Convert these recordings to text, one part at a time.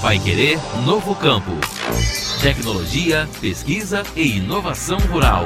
Vai Querer Novo Campo. Tecnologia, pesquisa e inovação rural.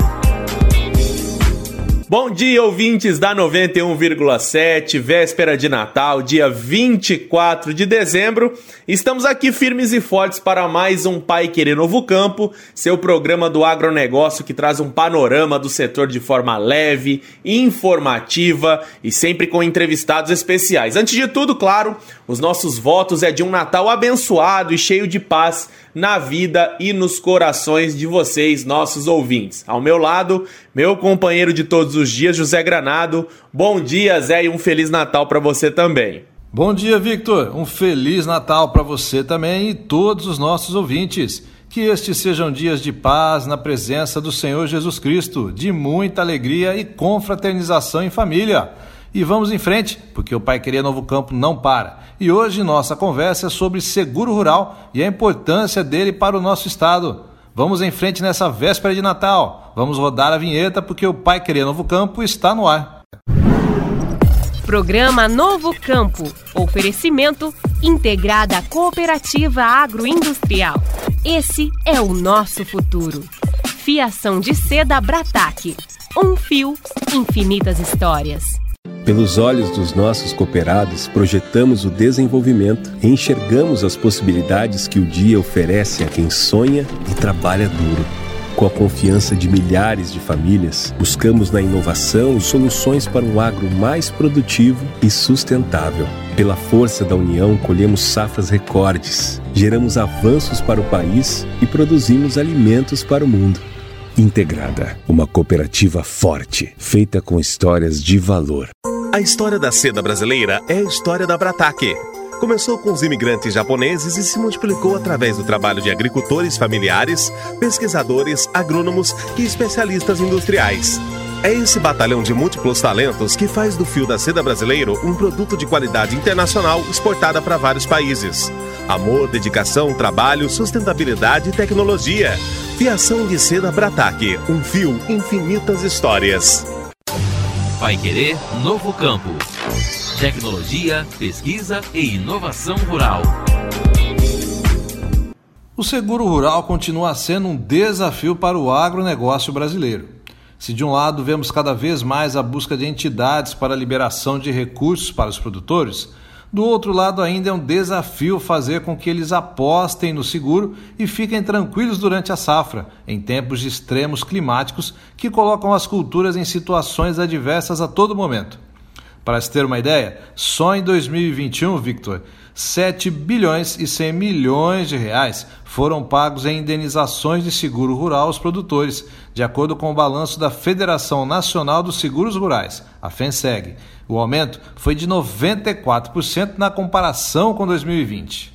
Bom dia, ouvintes da 91,7, véspera de Natal, dia 24 de dezembro. Estamos aqui firmes e fortes para mais um Pai Querer Novo Campo, seu programa do agronegócio que traz um panorama do setor de forma leve, informativa e sempre com entrevistados especiais. Antes de tudo, claro, os nossos votos é de um Natal abençoado e cheio de paz na vida e nos corações de vocês, nossos ouvintes. Ao meu lado, meu companheiro de todos os dias, José Granado. Bom dia, Zé, e um Feliz Natal para você também. Bom dia, Victor. Um Feliz Natal para você também e todos os nossos ouvintes. Que estes sejam dias de paz na presença do Senhor Jesus Cristo, de muita alegria e confraternização em família. E vamos em frente, porque o Pai Querer Novo Campo não para. E hoje nossa conversa é sobre seguro rural e a importância dele para o nosso estado. Vamos em frente nessa véspera de Natal. Vamos rodar a vinheta porque o Pai Querer Novo Campo está no ar. Programa Novo Campo. Oferecimento Integrada Cooperativa Agroindustrial. Esse é o nosso futuro. Fiação de seda Brataque. Um fio, infinitas histórias. Pelos olhos dos nossos cooperados, projetamos o desenvolvimento e enxergamos as possibilidades que o dia oferece a quem sonha e trabalha duro. Com a confiança de milhares de famílias, buscamos na inovação soluções para um agro mais produtivo e sustentável. Pela força da união, colhemos safras recordes, geramos avanços para o país e produzimos alimentos para o mundo. Integrada, uma cooperativa forte, feita com histórias de valor. A história da seda brasileira é a história da Brataque. Começou com os imigrantes japoneses e se multiplicou através do trabalho de agricultores familiares, pesquisadores, agrônomos e especialistas industriais. É esse batalhão de múltiplos talentos que faz do fio da seda brasileiro um produto de qualidade internacional exportada para vários países. Amor, dedicação, trabalho, sustentabilidade e tecnologia. Fiação de seda Brataque, um fio, infinitas histórias. Vai Querer Novo Campo. Tecnologia, pesquisa e inovação rural. O seguro rural continua sendo um desafio para o agronegócio brasileiro. Se de um lado vemos cada vez mais a busca de entidades para a liberação de recursos para os produtores, do outro lado, ainda é um desafio fazer com que eles apostem no seguro e fiquem tranquilos durante a safra, em tempos de extremos climáticos que colocam as culturas em situações adversas a todo momento. Para se ter uma ideia, só em 2021, Victor, 7 bilhões e 100 milhões de reais foram pagos em indenizações de seguro rural aos produtores, de acordo com o balanço da Federação Nacional dos Seguros Rurais, a FENSEG. O aumento foi de 94% na comparação com 2020.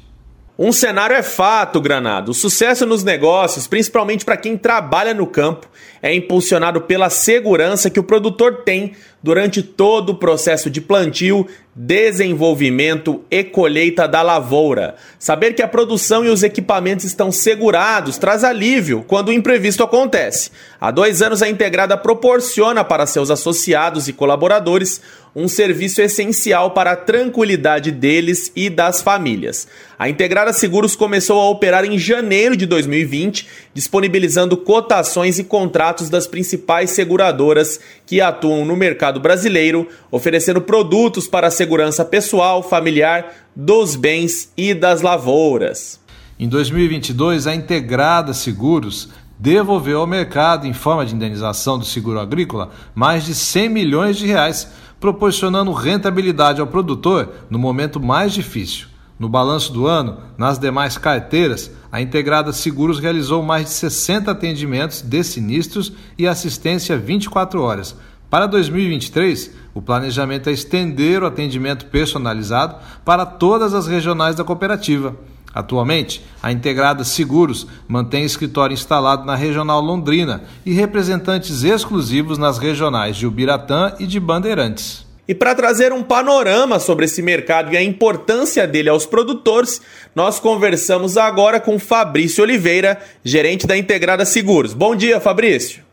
Um cenário é fato, Granado. O sucesso nos negócios, principalmente para quem trabalha no campo, é impulsionado pela segurança que o produtor tem durante todo o processo de plantio, desenvolvimento e colheita da lavoura. Saber que a produção e os equipamentos estão segurados traz alívio quando o imprevisto acontece. Há dois anos, a Integrada proporciona para seus associados e colaboradores um serviço essencial para a tranquilidade deles e das famílias. A Integrada Seguros começou a operar em janeiro de 2020, disponibilizando cotações e contratos das principais seguradoras que atuam no mercado brasileiro, oferecendo produtos para a segurança pessoal, familiar, dos bens e das lavouras. Em 2022, a Integrada Seguros devolveu ao mercado, em forma de indenização do seguro agrícola, mais de 100 milhões de reais proporcionando rentabilidade ao produtor no momento mais difícil. No balanço do ano, nas demais carteiras, a Integrada Seguros realizou mais de 60 atendimentos de sinistros e assistência 24 horas. Para 2023, o planejamento é estender o atendimento personalizado para todas as regionais da cooperativa. Atualmente, a Integrada Seguros mantém escritório instalado na Regional Londrina e representantes exclusivos nas regionais de Ubiratã e de Bandeirantes. E para trazer um panorama sobre esse mercado e a importância dele aos produtores, nós conversamos agora com Fabrício Oliveira, gerente da Integrada Seguros. Bom dia, Fabrício.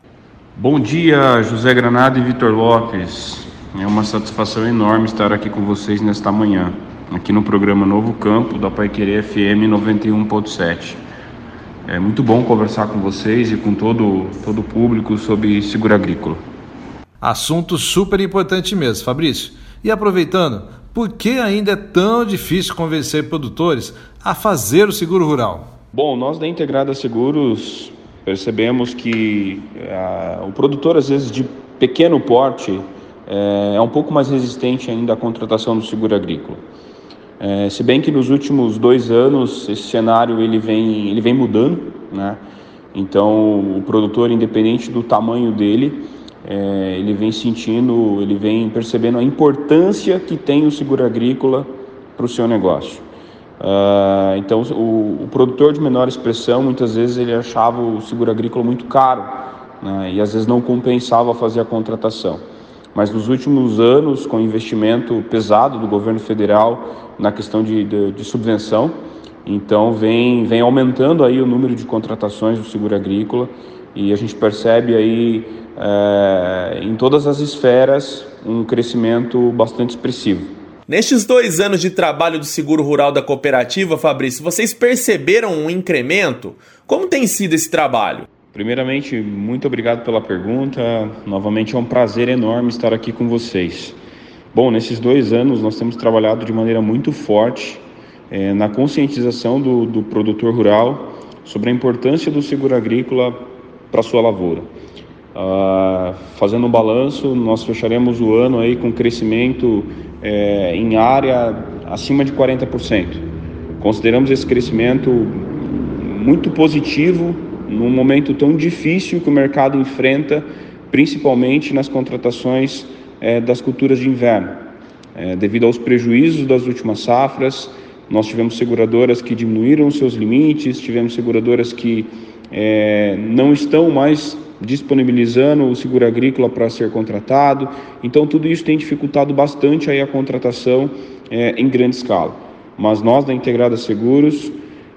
Bom dia, José Granado e Vitor Lopes. É uma satisfação enorme estar aqui com vocês nesta manhã. aqui no programa Novo Campo da Pai Querer FM 91.7. É muito bom conversar com vocês e com todo, todo o público sobre seguro agrícola. Assunto super importante mesmo, Fabrício. E aproveitando, por que ainda é tão difícil convencer produtores a fazer o seguro rural? Bom, nós da Integrada Seguros percebemos que ah, o produtor, às vezes de pequeno porte, é, é um pouco mais resistente ainda à contratação do seguro agrícola. É, se bem que nos últimos dois anos esse cenário ele vem, ele vem mudando, né? Então o produtor, independente do tamanho dele, é, ele vem sentindo, ele vem percebendo a importância que tem o seguro agrícola para o seu negócio. Uh, então o, o, produtor de menor expressão muitas vezes ele achava o seguro agrícola muito caro né? e às vezes não compensava fazer a contratação. Mas nos últimos anos, com investimento pesado do governo federal na questão de, de, de subvenção, então vem, vem aumentando aí o número de contratações do seguro agrícola e a gente percebe aí é, em todas as esferas um crescimento bastante expressivo. Nestes dois anos de trabalho do seguro rural da cooperativa, Fabrício, vocês perceberam um incremento? Como tem sido esse trabalho? Primeiramente, muito obrigado pela pergunta. Novamente é um prazer enorme estar aqui com vocês. Bom, nesses dois anos nós temos trabalhado de maneira muito forte é, na conscientização do, do produtor rural sobre a importância do seguro agrícola para sua lavoura. Ah, fazendo um balanço, nós fecharemos o ano aí com crescimento é, em área acima de 40%. Consideramos esse crescimento muito positivo num momento tão difícil que o mercado enfrenta, principalmente nas contratações é, das culturas de inverno. É, devido aos prejuízos das últimas safras, nós tivemos seguradoras que diminuíram seus limites, tivemos seguradoras que não estão mais disponibilizando o seguro agrícola para ser contratado. Então, tudo isso tem dificultado bastante aí a contratação é, em grande escala. Mas nós da Integrada Seguros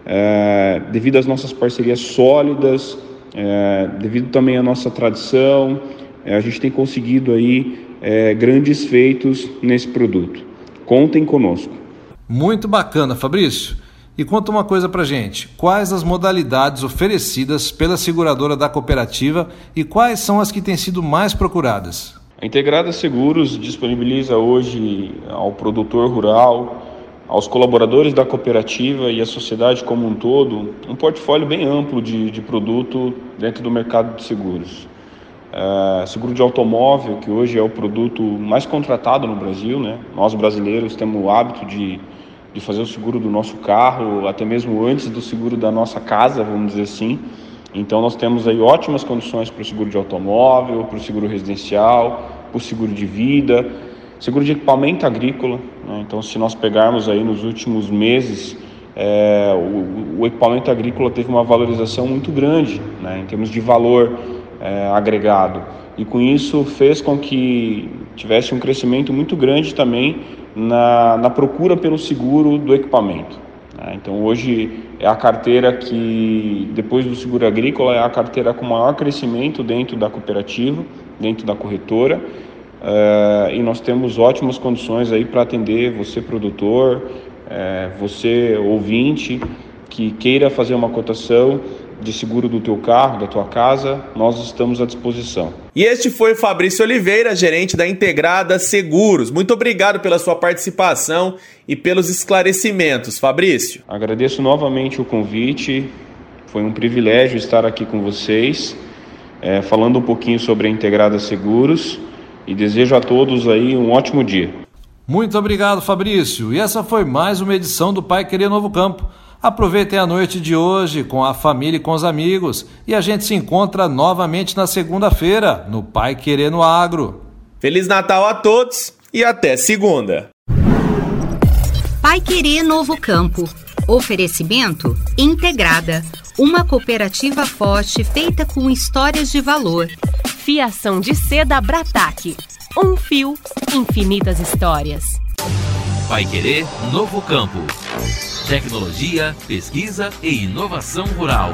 é, devido às nossas parcerias sólidas, é, devido também à nossa tradição, a gente tem conseguido aí grandes feitos nesse produto. Contem conosco. Muito bacana, Fabrício. E conta uma coisa pra gente: quais as modalidades oferecidas pela seguradora da cooperativa e quais são as que têm sido mais procuradas? A Integrada Seguros disponibiliza hoje ao produtor rural aos colaboradores da cooperativa e à sociedade como um todo um portfólio bem amplo de, de produto dentro do mercado de seguros. É, seguro de automóvel, que hoje é o produto mais contratado no Brasil, né? Nós brasileiros temos o hábito de, de fazer o seguro do nosso carro, até mesmo antes do seguro da nossa casa, vamos dizer assim. Então nós temos aí ótimas condições para o seguro de automóvel, para o seguro residencial, para o seguro de vida Seguro de equipamento agrícola, né? então se nós pegarmos aí nos últimos meses, é, o, o, equipamento agrícola teve uma valorização muito grande né? em termos de valor é, agregado e com isso fez com que tivesse um crescimento muito grande também na, na procura pelo seguro do equipamento. Né? Então hoje é a carteira que, depois do seguro agrícola, é a carteira com maior crescimento dentro da cooperativa, dentro da corretora Uh, e nós temos ótimas condições aí para atender você produtor, uh, você ouvinte que queira fazer uma cotação de seguro do teu carro, da tua casa, nós estamos à disposição. E este foi Fabrício Oliveira, gerente da Integrada Seguros. Muito obrigado pela sua participação e pelos esclarecimentos, Fabrício. Agradeço novamente o convite. Foi um privilégio estar aqui com vocês, é, falando um pouquinho sobre a Integrada Seguros e desejo a todos aí um ótimo dia. Muito obrigado, Fabrício. E essa foi mais uma edição do Pai Querer Novo Campo. Aproveitem a noite de hoje com a família e com os amigos e a gente se encontra novamente na segunda-feira no Pai Querer no Agro. Feliz Natal a todos e até segunda. Pai Querer Novo Campo. Oferecimento Integrada, uma cooperativa forte feita com histórias de valor Fiação de seda Brataque. Um fio, infinitas histórias. Vai Querer Novo Campo. Tecnologia, pesquisa e inovação rural.